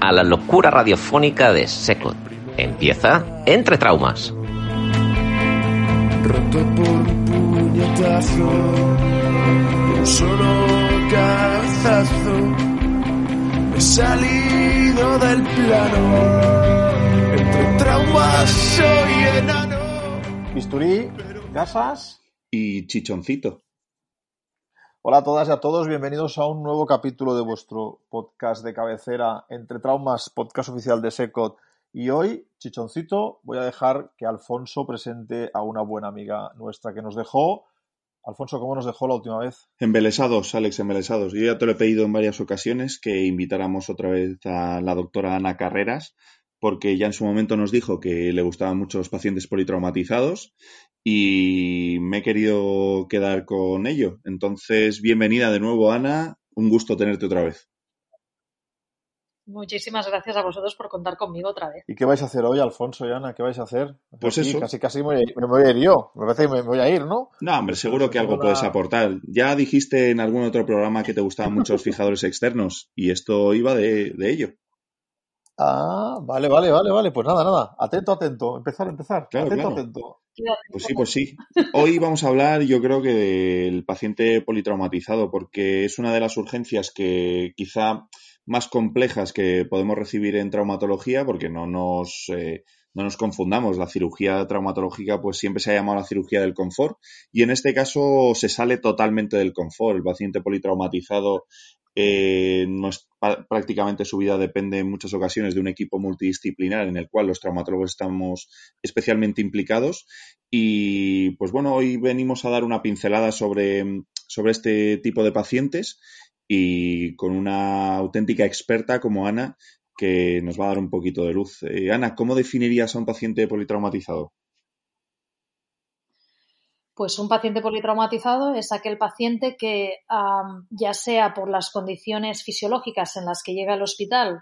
a la locura radiofónica de Secot. Empieza Entre Traumas. roto por un puñetazo, un solo cabezazo. He salido del plano, entre traumas soy enano. Bisturí, gafas. y Chichoncito. Hola a todas y a todos, bienvenidos a un nuevo capítulo de vuestro podcast de cabecera Entre Traumas, podcast oficial de Secot. Y hoy, Chichoncito, voy a dejar que Alfonso presente a una buena amiga nuestra que nos dejó. Alfonso, ¿cómo nos dejó la última vez? Embelesados, Alex, embelesados. Yo ya te lo he pedido en varias ocasiones que invitáramos otra vez a la doctora Ana Carreras, porque ya en su momento nos dijo que le gustaban mucho los pacientes politraumatizados y me he querido quedar con ello. Entonces, bienvenida de nuevo, Ana. Un gusto tenerte otra vez. Muchísimas gracias a vosotros por contar conmigo otra vez. ¿Y qué vais a hacer hoy, Alfonso y Ana? ¿Qué vais a hacer? Pues Aquí eso. Casi, casi me voy, a ir, me voy a ir yo. Me parece que me voy a ir, ¿no? No, hombre, seguro que algo puedes aportar. Ya dijiste en algún otro programa que te gustaban mucho los fijadores externos y esto iba de, de ello. Ah, vale, vale, vale, vale. Pues nada, nada. Atento, atento. Empezar, empezar. Claro, atento, claro. atento. Pues sí, pues sí. Hoy vamos a hablar, yo creo que del paciente politraumatizado, porque es una de las urgencias que quizá más complejas que podemos recibir en traumatología, porque no nos, eh, no nos confundamos. La cirugía traumatológica, pues siempre se ha llamado la cirugía del confort, y en este caso se sale totalmente del confort. El paciente politraumatizado eh, prácticamente su vida depende en muchas ocasiones de un equipo multidisciplinar en el cual los traumatólogos estamos especialmente implicados y pues bueno, hoy venimos a dar una pincelada sobre, sobre este tipo de pacientes y con una auténtica experta como Ana que nos va a dar un poquito de luz. Eh, Ana, ¿cómo definirías a un paciente politraumatizado? Pues un paciente politraumatizado es aquel paciente que, ya sea por las condiciones fisiológicas en las que llega al hospital,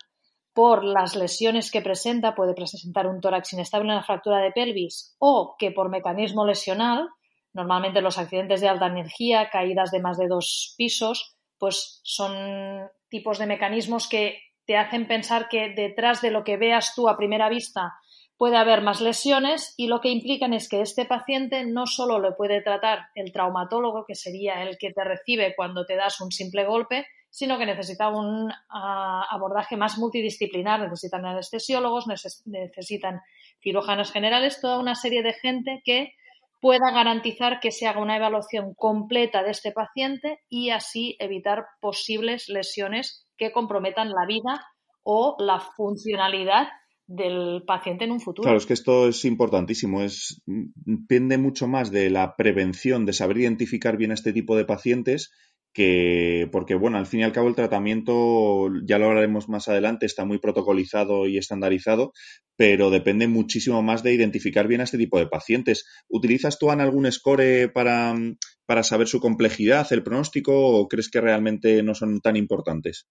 por las lesiones que presenta, puede presentar un tórax inestable, una fractura de pelvis, o que por mecanismo lesional, normalmente los accidentes de alta energía, caídas de más de dos pisos, pues son tipos de mecanismos que te hacen pensar que detrás de lo que veas tú a primera vista puede haber más lesiones y lo que implican es que este paciente no solo lo puede tratar el traumatólogo, que sería el que te recibe cuando te das un simple golpe, sino que necesita un ah, abordaje más multidisciplinar, necesitan anestesiólogos, neces- necesitan cirujanos generales, toda una serie de gente que pueda garantizar que se haga una evaluación completa de este paciente y así evitar posibles lesiones que comprometan la vida o la funcionalidad del paciente en un futuro. Claro, es que esto es importantísimo. Es, depende mucho más de la prevención, de saber identificar bien a este tipo de pacientes, que, porque bueno, al fin y al cabo el tratamiento, ya lo hablaremos más adelante, está muy protocolizado y estandarizado, pero depende muchísimo más de identificar bien a este tipo de pacientes. ¿Utilizas tú, Ana, algún score para, para saber su complejidad, el pronóstico, o crees que realmente no son tan importantes?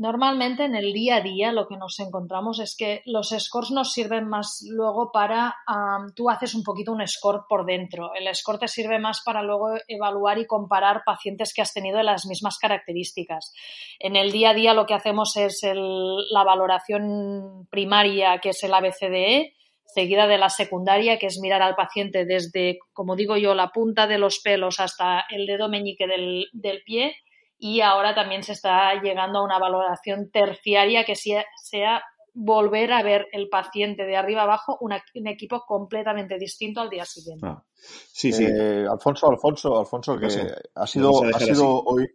Normalmente en el día a día lo que nos encontramos es que los scores nos sirven más luego para, am, tú haces un poquito un score por dentro. El score te sirve más para luego evaluar y comparar pacientes que has tenido de las mismas características. En el día a día lo que hacemos es el- la valoración primaria, que es el ABCDE, seguida de la secundaria, que es mirar al paciente desde, como digo yo, la punta de los pelos hasta el dedo meñique del, del pie y ahora también se está llegando a una valoración terciaria que sea, sea volver a ver el paciente de arriba abajo un equipo completamente distinto al día siguiente. Ah, sí, sí. Eh, Alfonso, Alfonso, Alfonso, que ha sido, ha sido hoy.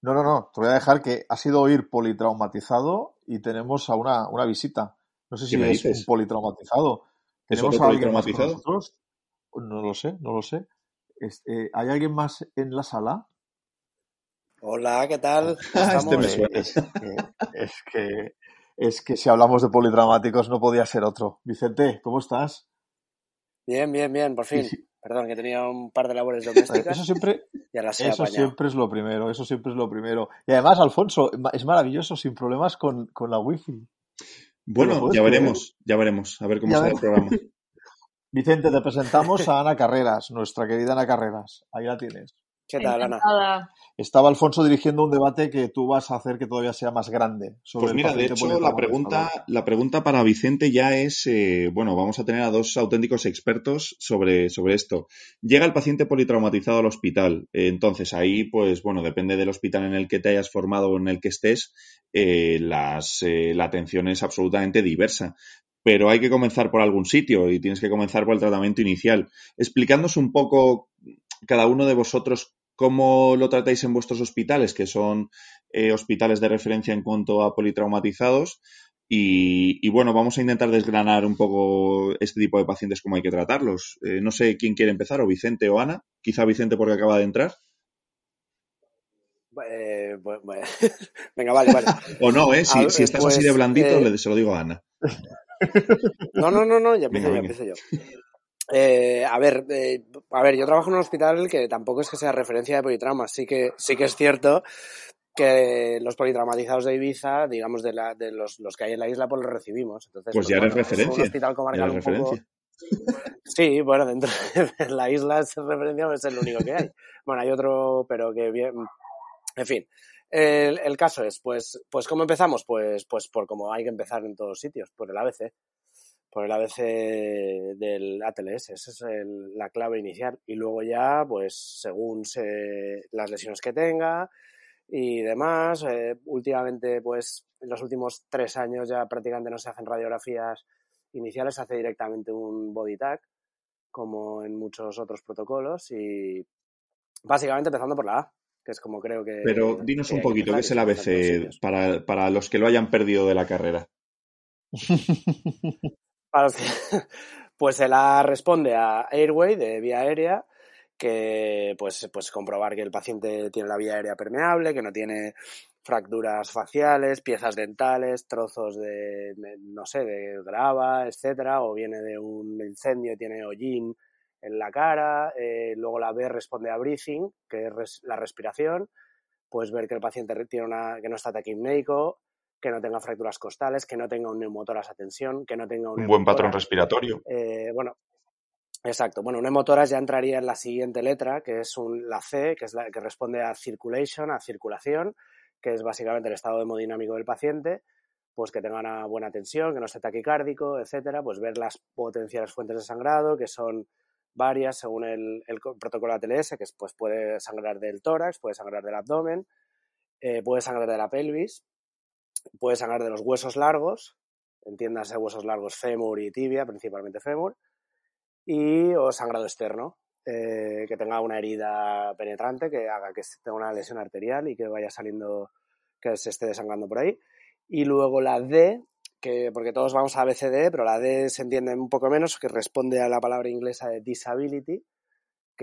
No, no, no, te voy a dejar que ha sido oír politraumatizado y tenemos a una, una visita. No sé si es un politraumatizado. ¿Tenemos a alguien más con nosotros? No lo sé, no lo sé. Eh, ¿Hay alguien más en la sala? Hola, ¿qué tal? Este es, que, es, que, es que si hablamos de politraumáticos no podía ser otro. Vicente, ¿cómo estás? Bien, bien, bien, por fin. Perdón, que tenía un par de labores domésticas. Eso siempre, eso siempre es lo primero, eso siempre es lo primero. Y además, Alfonso, es maravilloso, sin problemas con, con la wifi. Bueno, ya veremos, ya veremos, a ver cómo sale el programa. Vicente, te presentamos a Ana Carreras, nuestra querida Ana Carreras. Ahí la tienes. ¿Qué tal, Ana? Estaba Alfonso dirigiendo un debate que tú vas a hacer que todavía sea más grande. pues mira, de hecho, la pregunta, la pregunta para Vicente ya es, eh, bueno, vamos a tener a dos auténticos expertos sobre, sobre esto. Llega el paciente politraumatizado al hospital. Eh, entonces, ahí, pues, bueno, depende del hospital en el que te hayas formado o en el que estés, eh, las, la atención es absolutamente diversa pero hay que comenzar por algún sitio y tienes que comenzar por el tratamiento inicial. Explicándonos un poco cada uno de vosotros cómo lo tratáis en vuestros hospitales, que son eh, hospitales de referencia en cuanto a politraumatizados. Y, bueno, vamos a intentar desgranar un poco este tipo de pacientes, cómo hay que tratarlos. Eh, no sé quién quiere empezar, o Vicente o Ana. Quizá Vicente porque acaba de entrar. Eh, venga, vale, vale. o no, ¿eh? Si, estás así de pues, blandito, se lo digo a Ana. No, no, no, no, ya empiezo, ya empiezo yo. Eh, a ver, eh, a ver, yo trabajo en un hospital que tampoco es que sea referencia de politrauma. Sí que, sí que es cierto que los politraumatizados de Ibiza, digamos, de, la, de los, los que hay en la isla, pues los recibimos. Entonces, pues, ya eres referencia. Un hospital comarcal un poco... Sí, bueno, dentro de la isla es referencia, es el único que hay. Bueno, hay otro, pero que bien. En fin. El, el, caso es, pues, pues ¿cómo empezamos? Pues, pues por como hay que empezar en todos sitios, por el ABC por el ABC del ATLS. Esa es la clave inicial. Y luego ya, pues según se, las lesiones que tenga y demás, eh, últimamente, pues en los últimos tres años ya prácticamente no se hacen radiografías iniciales, se hace directamente un body tag, como en muchos otros protocolos. Y básicamente empezando por la A, que es como creo que... Pero dinos un poquito, ¿qué es el ABC para, para los que lo hayan perdido de la carrera? pues se la responde a Airway de vía aérea, que pues, pues comprobar que el paciente tiene la vía aérea permeable, que no tiene fracturas faciales, piezas dentales, trozos de, no sé, de grava, etcétera, o viene de un incendio y tiene hollín en la cara. Eh, luego la B responde a breathing, que es la respiración. Pues ver que el paciente tiene una, que no está taquimneico, que no tenga fracturas costales, que no tenga un neumotoras a tensión, que no tenga un, buen patrón respiratorio. Eh, bueno, exacto. Bueno, un neumotoras ya entraría en la siguiente letra, que es un, la C, que es la que responde a circulation, a circulación, que es básicamente el estado hemodinámico del paciente, pues que tenga una buena tensión, que no esté taquicárdico, etcétera, pues ver las potenciales fuentes de sangrado, que son varias según el, protocolo ATLS, que pues puede sangrar del tórax, puede sangrar del abdomen, eh, puede sangrar de la pelvis, puede sangrar de los huesos largos, entiéndase huesos largos fémur y tibia, principalmente fémur, y o sangrado externo, eh, que tenga una herida penetrante, que haga que tenga una lesión arterial y que vaya saliendo, que se esté desangrando por ahí. Y luego la D, que porque todos vamos a BCD, pero la D se entiende un poco menos, que responde a la palabra inglesa de disability,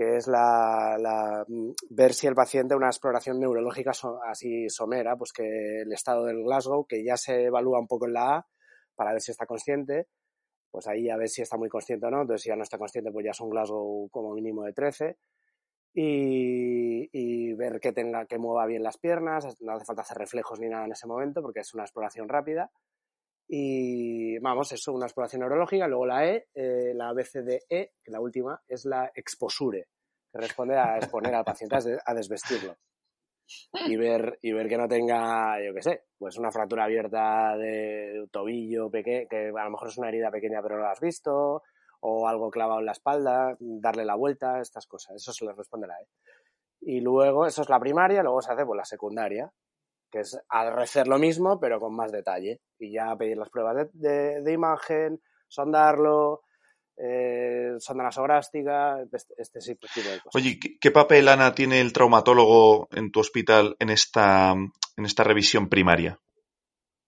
que es la, mm, ver si el paciente una exploración neurológica así somera, pues que el estado del Glasgow, que ya se evalúa un poco en la A para ver si está consciente, pues ahí a ver si está muy consciente o no, entonces si ya no está consciente pues ya es un Glasgow como mínimo de 13 y, y ver que tenga que mueva bien las piernas, no hace falta hacer reflejos ni nada en ese momento porque es una exploración rápida y vamos, eso, una exploración neurológica. Luego la E, eh, la BCDE, que la última es la exposure, que responde a exponer al paciente a desvestirlo. Y ver, y ver que no tenga, yo qué sé, pues una fractura abierta de tobillo pequeño, que a lo mejor es una herida pequeña pero no la has visto, o algo clavado en la espalda, darle la vuelta, estas cosas. Eso se le responde la E. Y luego, eso es la primaria, luego se hace pues, la secundaria, que es hacer lo mismo, pero con más detalle. Y ya pedir las pruebas de, de, imagen, sondarlo, eh, sonda nasográfica, este, este tipo de cosas. Oye, ¿qué, papel, Ana, tiene el traumatólogo en tu hospital en esta, en esta revisión primaria?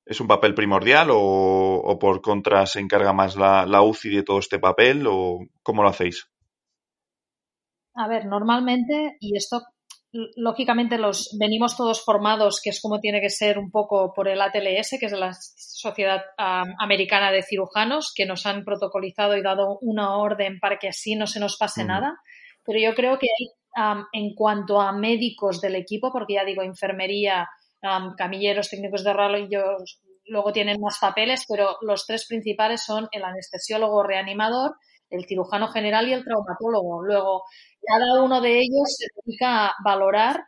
¿Es un papel primordial o, por contra se encarga más la, la, UCI de todo este papel o cómo lo hacéis? A ver, normalmente, y esto lógicamente los venimos todos formados, que es como tiene que ser un poco por el ATLS, que es la Sociedad Americana de Cirujanos, que nos han protocolizado y dado una orden para que así no se nos pase nada. Pero yo creo que en cuanto a médicos del equipo, porque ya digo, enfermería, camilleros, técnicos de rayos, luego tienen más papeles, pero los tres principales son el anestesiólogo reanimador, el cirujano general y el traumatólogo. Luego, cada uno de ellos se dedica a valorar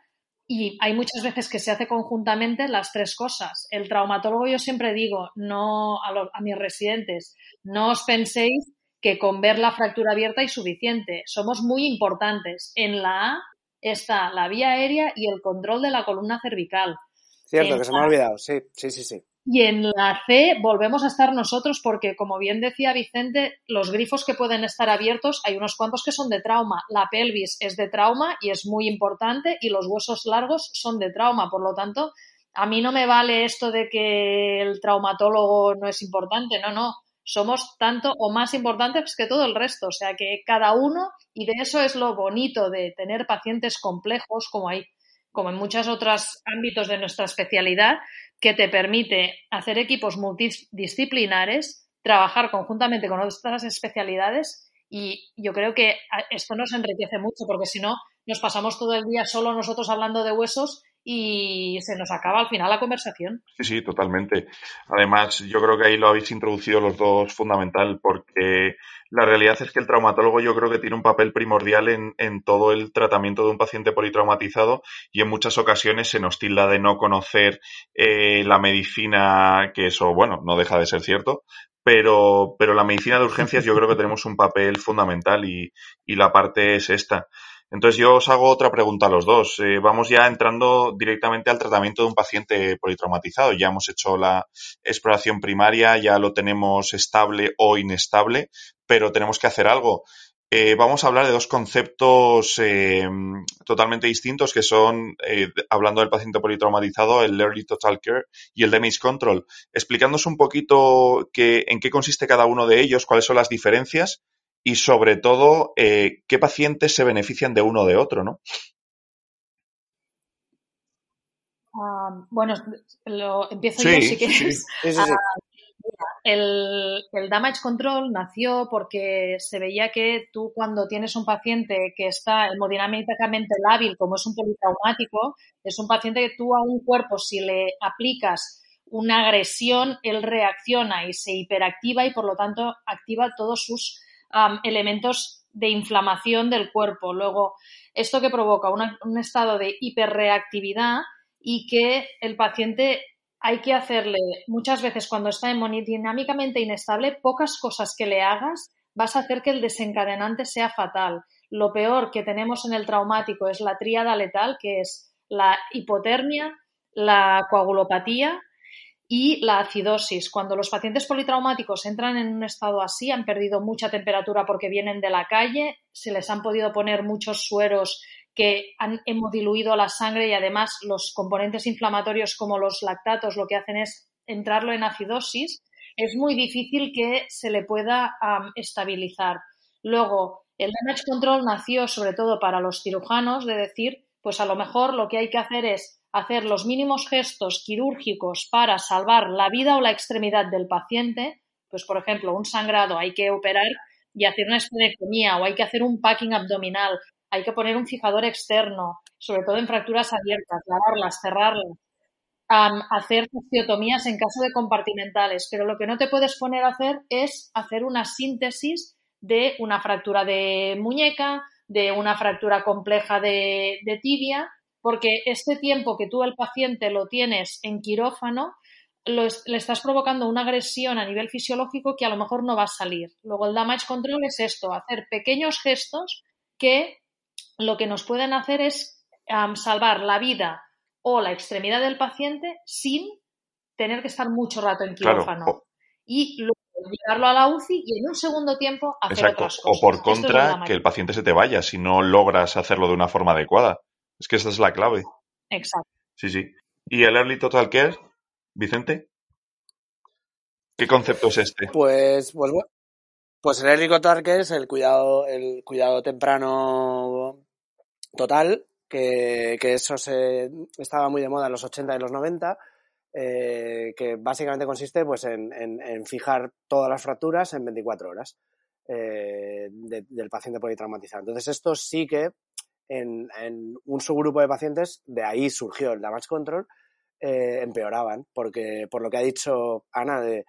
y hay muchas veces que se hace conjuntamente las tres cosas. El traumatólogo, yo siempre digo, no a, a mis residentes, no os penséis que con ver la fractura abierta es suficiente. Somos muy importantes. En la A está la vía aérea y el control de la columna cervical. Cierto, que se me ha olvidado, sí, sí, sí, sí. Y en la C volvemos a estar nosotros porque, como bien decía Vicente, los grifos que pueden estar abiertos, hay unos cuantos que son de trauma. La pelvis es de trauma y es muy importante y los huesos largos son de trauma. Por lo tanto, a mí no me vale esto de que el traumatólogo no es importante. No, no. Somos tanto o más importantes que todo el resto. O sea que cada uno, y de eso es lo bonito de tener pacientes complejos, como hay como en muchos otros ámbitos de nuestra especialidad, que te permite hacer equipos multidisciplinares, trabajar conjuntamente con otras especialidades y yo creo que esto nos enriquece mucho porque si no nos pasamos todo el día solo nosotros hablando de huesos y se nos acaba al final la conversación. Sí, sí, totalmente. Además, yo creo que ahí lo habéis introducido los dos fundamental, porque la realidad es que el traumatólogo yo creo que tiene un papel primordial en, en todo el tratamiento de un paciente politraumatizado y en muchas ocasiones se nos tilda de no conocer eh, la medicina, que eso, bueno, no deja de ser cierto, pero, pero la medicina de urgencias yo creo que tenemos un papel fundamental y, y la parte es esta. Entonces yo os hago otra pregunta a los dos. Eh, vamos ya entrando directamente al tratamiento de un paciente politraumatizado. Ya hemos hecho la exploración primaria, ya lo tenemos estable o inestable, pero tenemos que hacer algo. Eh, vamos a hablar de dos conceptos eh, totalmente distintos que son, hablando del paciente politraumatizado, el Early Total Care y el Damage Control. Explicándonos un poquito en qué consiste cada uno de ellos, cuáles son las diferencias y sobre todo eh, qué pacientes se benefician de uno o de otro, ¿no? Ah, bueno, lo empiezo yo si quieres. Ah, el, el, damage control nació porque se veía que tú cuando tienes un paciente que está hemodinámicamente lábil, como es un politraumático, es un paciente que tú a un cuerpo, si le aplicas una agresión, él reacciona y se hiperactiva y por lo tanto activa todos sus elementos de inflamación del cuerpo. Luego, esto que provoca un estado de hiperreactividad y que el paciente hay que hacerle muchas veces cuando está hemodinámicamente inestable, pocas cosas que le hagas vas a hacer que el desencadenante sea fatal. Lo peor que tenemos en el traumático es la tríada letal, que es la hipotermia, la coagulopatía y la acidosis. Cuando los pacientes politraumáticos entran en un estado así, han perdido mucha temperatura porque vienen de la calle, se les han podido poner muchos sueros que han hemodiluido la sangre y además los componentes inflamatorios como los lactatos lo que hacen es entrarlo en acidosis, es muy difícil que se le pueda estabilizar. Luego, el damage control nació sobre todo para los cirujanos de decir, pues a lo mejor lo que hay que hacer es hacer los mínimos gestos quirúrgicos para salvar la vida o la extremidad del paciente, pues por ejemplo, un sangrado hay que operar y hacer una esplenectomía o hay que hacer un packing abdominal, hay que poner un fijador externo, sobre todo en fracturas abiertas, lavarlas, cerrarlas, hacer osteotomías en caso de compartimentales, pero lo que no te puedes poner a hacer es hacer una síntesis de una fractura de muñeca, de una fractura compleja de tibia porque este tiempo que tú el paciente lo tienes en quirófano, le estás provocando una agresión a nivel fisiológico que a lo mejor no va a salir. Luego el damage control es esto, hacer pequeños gestos que lo que nos pueden hacer es salvar la vida o la extremidad del paciente sin tener que estar mucho rato en quirófano. Y luego llevarlo a la UCI y en un segundo tiempo hacer otras cosas. O por contra, que el paciente se te vaya si no logras hacerlo de una forma adecuada. Es que esa es la clave. Exacto. Sí, sí. ¿Y el Early Total Care, Vicente? ¿Qué concepto es este? Pues, pues, pues el Early Total Care es el cuidado, el cuidado temprano total, que, que eso se, estaba muy de moda en los 80 y los 90 eh, que básicamente consiste pues, en, en, fijar todas las fracturas en 24 horas eh, del paciente politraumatizado. Entonces, esto sí que en, un subgrupo de pacientes, de ahí surgió el damage control, eh, empeoraban, porque por lo que ha dicho Ana de,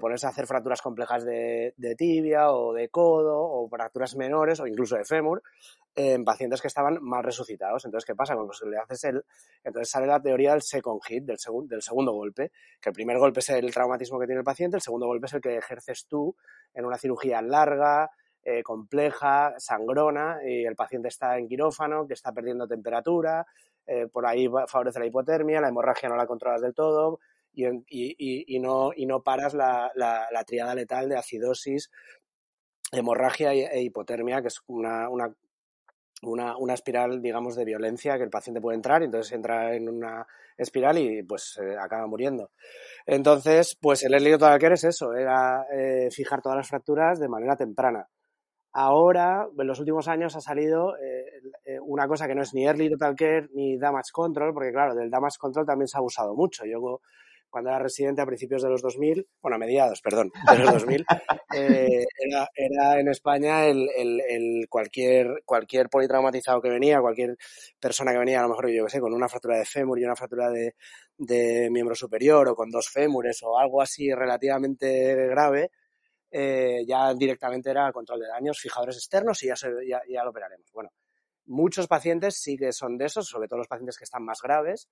ponerse a hacer fracturas complejas de, tibia o de codo o fracturas menores o incluso de fémur, en pacientes que estaban mal resucitados. Entonces, ¿qué pasa? Cuando le haces el... Entonces sale la teoría del second hit, del, del segundo golpe, que el primer golpe es el traumatismo que tiene el paciente, el segundo golpe es el que ejerces tú en una cirugía larga, eh, compleja, sangrona, y el paciente está en quirófano, que está perdiendo temperatura, eh, por ahí favorece la hipotermia, la hemorragia no la controlas del todo, y, no, y no paras la, la, la, triada letal de acidosis, hemorragia e hipotermia, que es una, una una, espiral, digamos, de violencia que el paciente puede entrar, y entonces entra en una espiral y pues acaba muriendo. Entonces, pues el care es eso, era eh, fijar todas las fracturas de manera temprana. Ahora, en los últimos años ha salido eh, eh una cosa que no es ni early total care ni damage control, porque claro, del damage control también se ha abusado mucho. Yo cuando era residente a principios de los 2000, bueno, a mediados, perdón, de los 2000, eh, era, era, en España el, el, el, cualquier, cualquier politraumatizado que venía, cualquier persona que venía, a lo mejor yo que sé, con una fractura de fémur y una fractura de, de miembro superior o con dos fémures o algo así relativamente grave, eh, ya directamente era control de daños, fijadores externos y ya, se, ya, ya lo operaremos. Bueno, muchos pacientes sí que son de esos, sobre todo los pacientes que están más graves,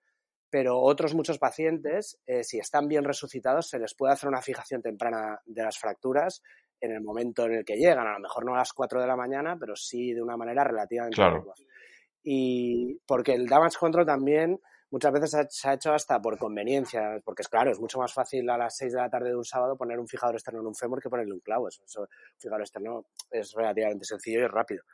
pero otros muchos pacientes, eh, si están bien resucitados, se les puede hacer una fijación temprana de las fracturas en el momento en el que llegan, a lo mejor no a las 4 de la mañana, pero sí de una manera relativamente claro. Y porque el damage control también muchas veces se ha hecho hasta por conveniencia, porque es claro, es mucho más fácil a las 6 de la tarde de un sábado poner un fijador externo en un fémur que ponerle un clavo. Eso, fijador externo es relativamente sencillo y rápido.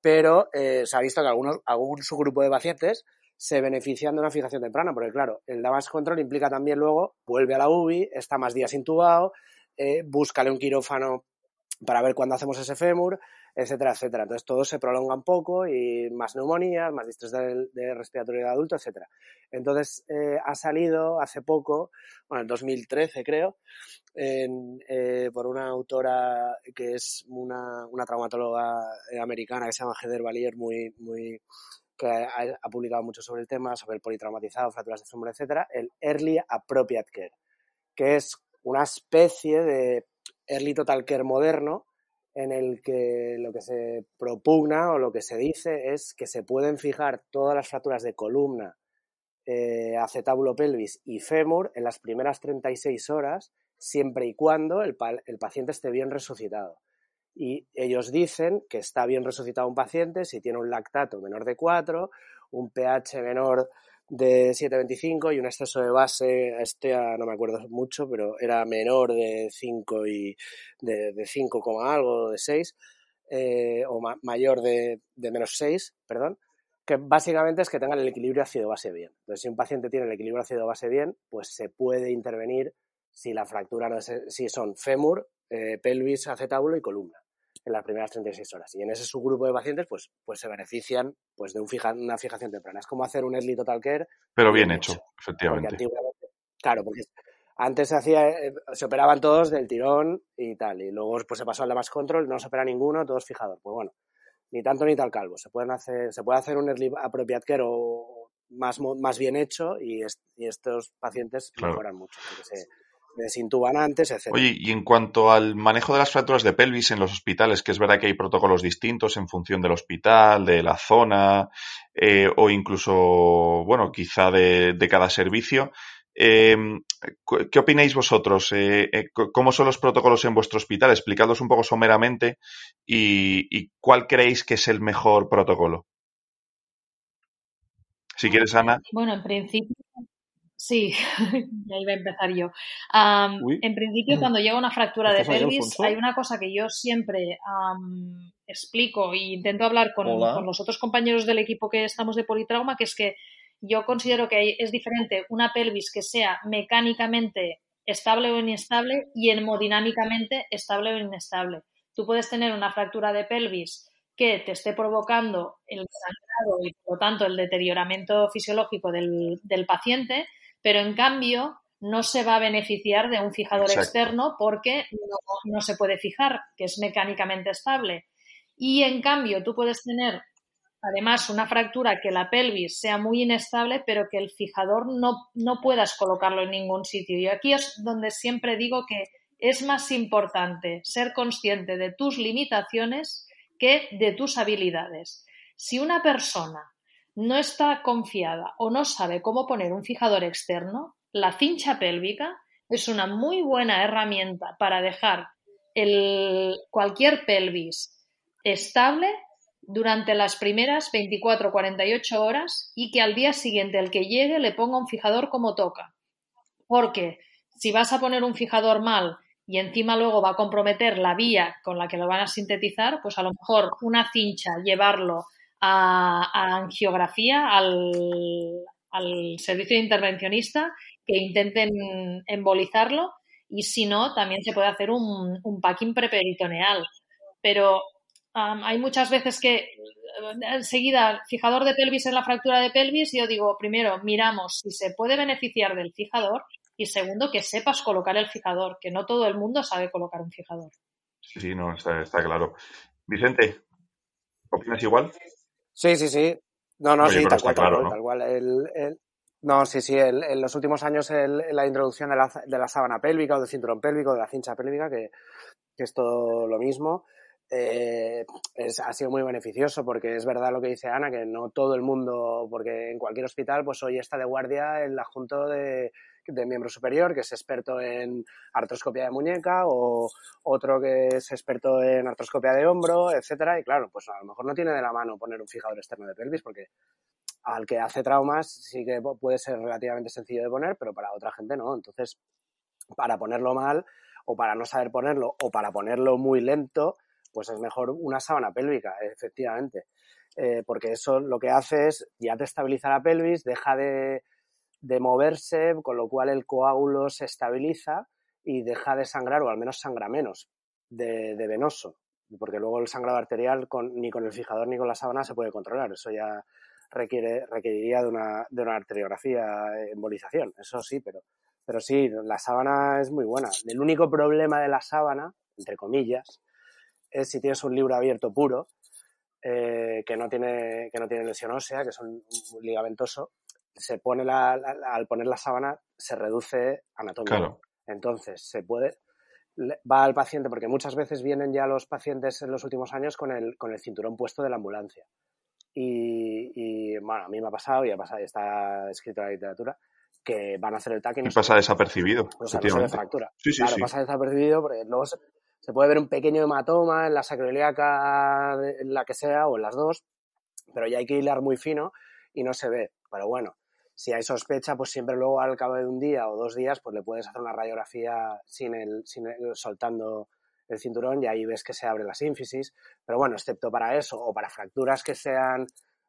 Pero eh, se ha visto que algunos, algún subgrupo de pacientes se benefician de una fijación temprana, porque claro, el damage control implica también luego, vuelve a la UBI, está más días intubado, eh, búscale un quirófano para ver cuándo hacemos ese fémur, etcétera, etcétera. Entonces todo se prolonga un poco y más neumonías, más distrés de, de respiratorio de adulto, etcétera. Entonces eh, ha salido hace poco, bueno, en 2013 creo, eh, por una autora que es una, una traumatóloga americana que se llama Heather Valier, muy, muy, que ha, ha, publicado mucho sobre el tema, sobre el politraumatizado, fracturas de fémur, etcétera, el Early Appropriate Care, que es una especie de Early Total Care moderno en el que lo que se propugna o lo que se dice es que se pueden fijar todas las fracturas de columna, eh, acetábulo pelvis y fémur en las primeras 36 horas, siempre y cuando el, el paciente esté bien resucitado. Y ellos dicen que está bien resucitado un paciente si tiene un lactato menor de 4, un pH menor de 7,25 y un exceso de base, este no me acuerdo mucho, pero era menor de 5 y de, de 5, algo, de 6, eh, o ma mayor de, de menos 6, perdón, que básicamente es que tengan el equilibrio ácido-base bien. Entonces, si un paciente tiene el equilibrio ácido-base bien, pues se puede intervenir si la fractura no es, si son fémur, eh, pelvis, acetábulo y columna en las primeras 36 horas. Y en ese subgrupo de pacientes, pues, pues se benefician pues, de un fija, una fijación temprana. Es como hacer un early total care. Pero bien, hecho, hecho, efectivamente. Porque claro, porque antes se hacía, eh, se operaban todos del tirón y tal. Y luego pues, se pasó al damage control, no se opera ninguno, todos fijados. Pues bueno, ni tanto ni tal calvo. Se, pueden hacer, se puede hacer un early appropriate care o más, más bien hecho y, est y estos pacientes claro. mejoran mucho. Porque se, desintuban antes, etc. Oye, y en cuanto al manejo de las fracturas de pelvis en los hospitales, que es verdad que hay protocolos distintos en función del hospital, de la zona, eh, o incluso, bueno, quizá de, de cada servicio, eh, ¿Qué opináis vosotros? Eh, eh, ¿Cómo son los protocolos en vuestro hospital? Explicadlos un poco someramente y, y, cuál creéis que es el mejor protocolo. Si quieres, Ana. Bueno, en principio, sí, ya iba a empezar yo. Uy. en principio, cuando llega una fractura de ¿Estás ahí, pelvis, hay una cosa que yo siempre am, explico e intento hablar con, los otros compañeros del equipo que estamos de politrauma, que es que yo considero que es diferente una pelvis que sea mecánicamente estable o inestable y hemodinámicamente estable o inestable. Tú puedes tener una fractura de pelvis que te esté provocando el sangrado y por lo tanto el deterioramiento fisiológico del, del paciente, pero en cambio no se va a beneficiar de un fijador Exacto. externo porque no, no se puede fijar, que es mecánicamente estable. Y en cambio tú puedes tener además una fractura que la pelvis sea muy inestable, pero que el fijador no, no puedas colocarlo en ningún sitio. Y aquí es donde siempre digo que es más importante ser consciente de tus limitaciones que de tus habilidades. Si una persona no está confiada o no sabe cómo poner un fijador externo, la cincha pélvica es una muy buena herramienta para dejar cualquier pelvis estable durante las primeras 24-48 horas y que al día siguiente el que llegue le ponga un fijador como toca. Porque si vas a poner un fijador mal y encima luego va a comprometer la vía con la que lo van a sintetizar, pues a lo mejor una cincha, llevarlo a, angiografía, al, al servicio intervencionista, que intenten embolizarlo y si no, también se puede hacer un, un packing preperitoneal. Pero um, hay muchas veces que eh, enseguida, fijador de pelvis en la fractura de pelvis, yo digo, primero, miramos si se puede beneficiar del fijador y segundo, que sepas colocar el fijador, que no todo el mundo sabe colocar un fijador. Sí, no, está, está claro. Vicente, ¿opinas igual? Sí, sí, sí. No, no, Oye, sí, tal cual, claro, ¿no? tal cual. El- el- no, sí, sí, el- en los últimos años el- la introducción de la, de la sábana pélvica o del cinturón pélvico, de la cincha pélvica, que, que es todo lo mismo, eh, es- ha sido muy beneficioso porque es verdad lo que dice Ana, que no todo el mundo, porque en cualquier hospital, pues hoy está de guardia el adjunto de, de miembro superior, que es experto en artroscopia de muñeca, o otro que es experto en artroscopia de hombro, etcétera, y claro, pues a lo mejor no tiene de la mano poner un fijador externo de pelvis, porque al que hace traumas sí que pu- puede ser relativamente sencillo de poner, pero para otra gente no. Entonces, para ponerlo mal, o para no saber ponerlo, o para ponerlo muy lento, pues es mejor una sábana pélvica, efectivamente. Eh, porque eso lo que hace es, ya te estabiliza la pelvis, deja de, de moverse, con lo cual el coágulo se estabiliza y deja de sangrar, o al menos sangra menos, de, de venoso. Porque luego el sangrado arterial con, ni con el fijador ni con la sábana se puede controlar. Eso ya requiere, requeriría de una, de una arteriografía, eh, embolización, eso sí, pero, pero sí, la sábana es muy buena. El único problema de la sábana, entre comillas, es si tienes un libro abierto puro, eh, que, no tiene, que no tiene lesión ósea, que es un, un ligamentoso, se pone la, la- al poner la sábana se reduce. Claro. Entonces, se puede, va al paciente, porque muchas veces vienen ya los pacientes en los últimos años con el, con el cinturón puesto de la ambulancia. Y, y, bueno, a mí me ha pasado y ha pasado, y está escrito en la literatura, que van a hacer el TAC y no Y se pasa desapercibido, O sea, no se fractura. Sí, sí, claro, sí. pasa desapercibido porque luego se, se puede ver un pequeño hematoma en la sacroiliaca, en la que sea, o en las dos, pero ya hay que hilar muy fino y no se ve. Pero bueno, si hay sospecha, pues siempre luego al cabo de un día o dos días, pues le puedes hacer una radiografía sin el, sin el- soltando el cinturón y ahí ves que se abre la sínfisis. Pero bueno, excepto para eso o para fracturas que sean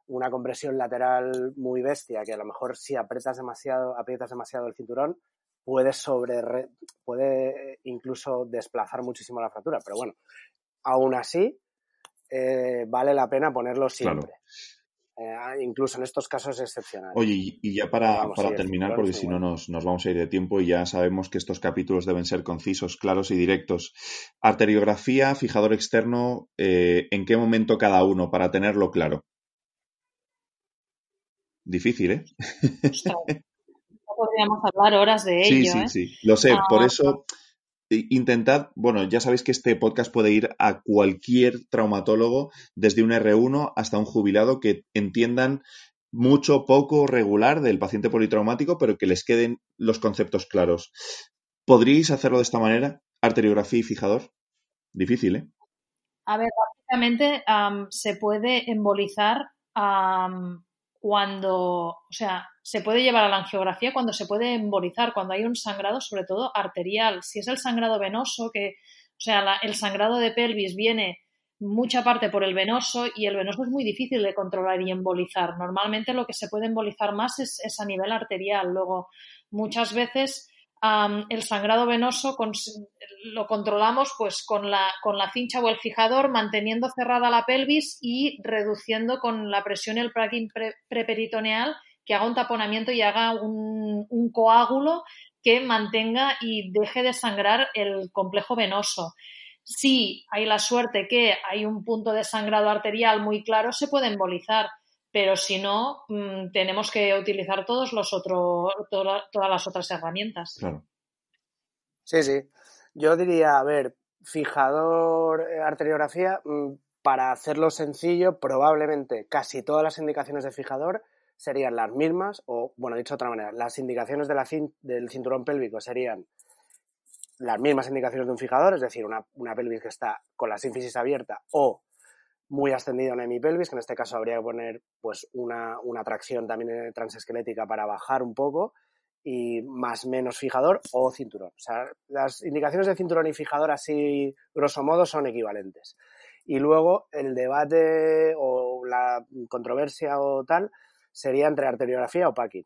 una compresión lateral muy bestia, que a lo mejor si aprietas demasiado, aprietas demasiado el cinturón, puede sobre puede incluso desplazar muchísimo la fractura. Pero bueno, aún así, eh, vale la pena ponerlo siempre. Eh, incluso en estos casos excepcionales. Oye, y, ya para, Vamos, para sí, terminar, porque si no nos, nos vamos a ir de tiempo y ya sabemos que estos capítulos deben ser concisos, claros y directos. Arteriografía, fijador externo, eh, ¿en qué momento cada uno para tenerlo claro? Difícil, ¿eh? Ostras, no podríamos hablar horas de Sí, ello, sí, ¿eh? sí. Lo sé, por Ah. eso i- intentad, bueno, ya sabéis que este podcast puede ir a cualquier traumatólogo, desde un R1 hasta un jubilado, que entiendan mucho, poco, regular del paciente politraumático, pero que les queden los conceptos claros. ¿Podríais hacerlo de esta manera? Arteriografía y fijador. Difícil, ¿eh? A ver, básicamente am, se puede embolizar cuando, o sea, se puede llevar a la angiografía cuando se puede embolizar, cuando hay un sangrado, sobre todo arterial. Si es el sangrado venoso, que, o sea, el sangrado de pelvis viene mucha parte por el venoso y el venoso es muy difícil de controlar y embolizar. Normalmente lo que se puede embolizar más es, a nivel arterial. Luego, muchas veces el sangrado venoso lo controlamos pues con la, con la cincha o el fijador, manteniendo cerrada la pelvis y reduciendo con la presión el plugin preperitoneal que haga un taponamiento y haga un, un coágulo que mantenga y deje de sangrar el complejo venoso. Si hay la suerte que hay un punto de sangrado arterial muy claro, se puede embolizar pero si no, mm, tenemos que utilizar todos los otros, todas las otras herramientas. Claro. Sí, sí. Yo diría, a ver, fijador, eh, arteriografía, mm, para hacerlo sencillo, probablemente casi todas las indicaciones de fijador serían las mismas, o, bueno, dicho de otra manera, las indicaciones del cinturón pélvico serían las mismas indicaciones de un fijador, es decir, una, una pelvis que está con la sínfisis abierta o muy ascendido en hemipelvis, que en este caso habría que poner pues una, una tracción también transesquelética para bajar un poco y más menos fijador o cinturón. O sea, las indicaciones de cinturón y fijador así grosso modo son equivalentes. Y luego el debate o la controversia o tal sería entre arteriografía o packing,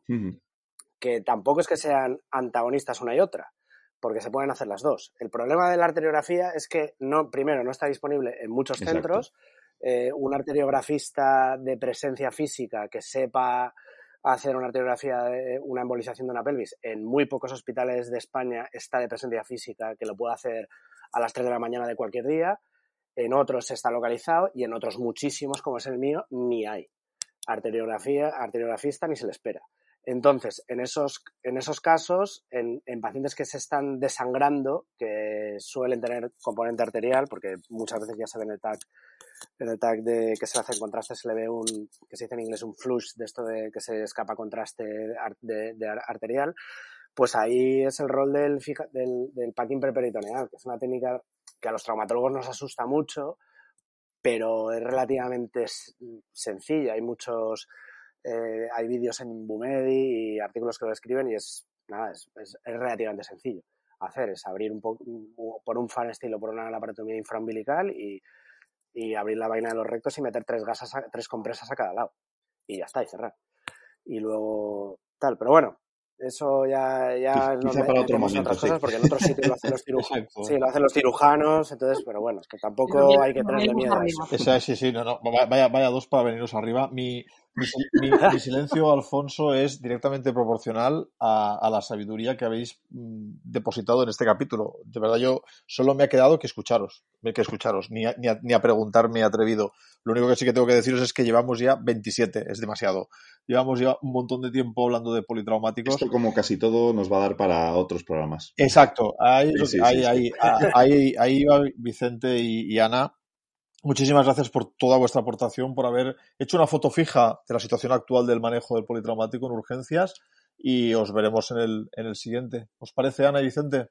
que tampoco es que sean antagonistas una y otra, porque se pueden hacer las dos. El problema de la arteriografía es que no, primero no está disponible en muchos centros, eh, un arteriografista de presencia física que sepa hacer una arteriografía, de, una embolización de una pelvis, en muy pocos hospitales de España está de presencia física que lo puede hacer a las 3 de la mañana de cualquier día, en otros está localizado y en otros muchísimos, como es el mío, ni hay arteriografía, arteriografista ni se le espera. Entonces, en esos, en esos casos, en, en, pacientes que se están desangrando, que suelen tener componente arterial, porque muchas veces ya se ven el TAC en el tag de que se hace en contraste se le ve un, que se dice en inglés un flush de esto de que se escapa contraste de, arterial, pues ahí es el rol del, del, del packing preperitoneal, que es una técnica que a los traumatólogos nos asusta mucho, pero es relativamente sencilla. Hay muchos, eh, hay vídeos en Bumedi y artículos que lo escriben y es, nada, es, es, relativamente sencillo hacer, es abrir un poco por un fan estilo por una laparotomía infraumbilical y y abrir la vaina de los rectos y meter tres gasas, tres compresas a cada lado. Y ya está, y cerrar. Y luego tal, pero bueno, eso ya, ya no para otro momento, otras cosas porque en otros sitios lo hacen los cirujanos. sí, lo hacen los cirujanos, entonces, pero bueno, es que tampoco hay que tenerle miedo a eso. Esa, sí, sí, no, no, vaya, vaya dos para veniros arriba. Mi, mi, silencio, Alfonso, es directamente proporcional a, a, la sabiduría que habéis mm, depositado en este capítulo. De verdad, yo solo me ha quedado que escucharos, que escucharos, ni a, ni a, ni a preguntar me he atrevido. Lo único que sí que tengo que deciros es que llevamos ya 27, es demasiado. Llevamos ya un montón de tiempo hablando de politraumáticos. Esto, como casi todo, nos va a dar para otros programas. Exacto. Ahí, sí, sí, ahí, sí, ahí, ahí, ahí, va Vicente y, y Ana Muchísimas gracias por toda vuestra aportación, por haber hecho una foto fija de la situación actual del manejo del politraumático en urgencias y os veremos en el, en el siguiente. ¿Os parece, Ana y Vicente?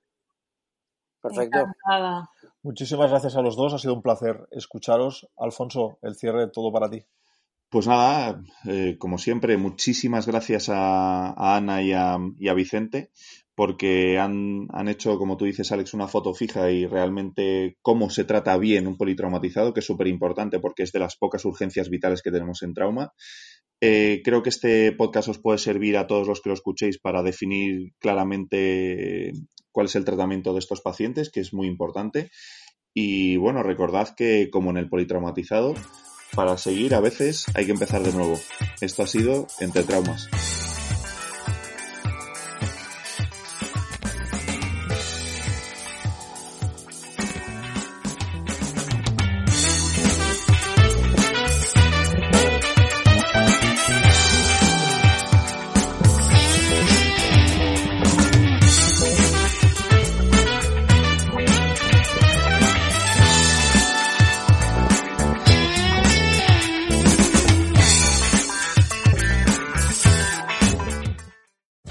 Perfecto. Encantada. Muchísimas gracias a los dos, ha sido un placer escucharos. Alfonso, el cierre todo para ti. Pues nada, eh, como siempre, muchísimas gracias a, a Ana y a, y a, Vicente porque han, han, hecho, como tú dices, Alex, una foto fija y realmente cómo se trata bien un politraumatizado, que es súper importante porque es de las pocas urgencias vitales que tenemos en trauma. Eh, creo que este podcast os puede servir a todos los que lo escuchéis para definir claramente cuál es el tratamiento de estos pacientes, que es muy importante. Y bueno, recordad que como en el politraumatizado, para seguir a veces hay que empezar de nuevo. Esto ha sido Entre Traumas.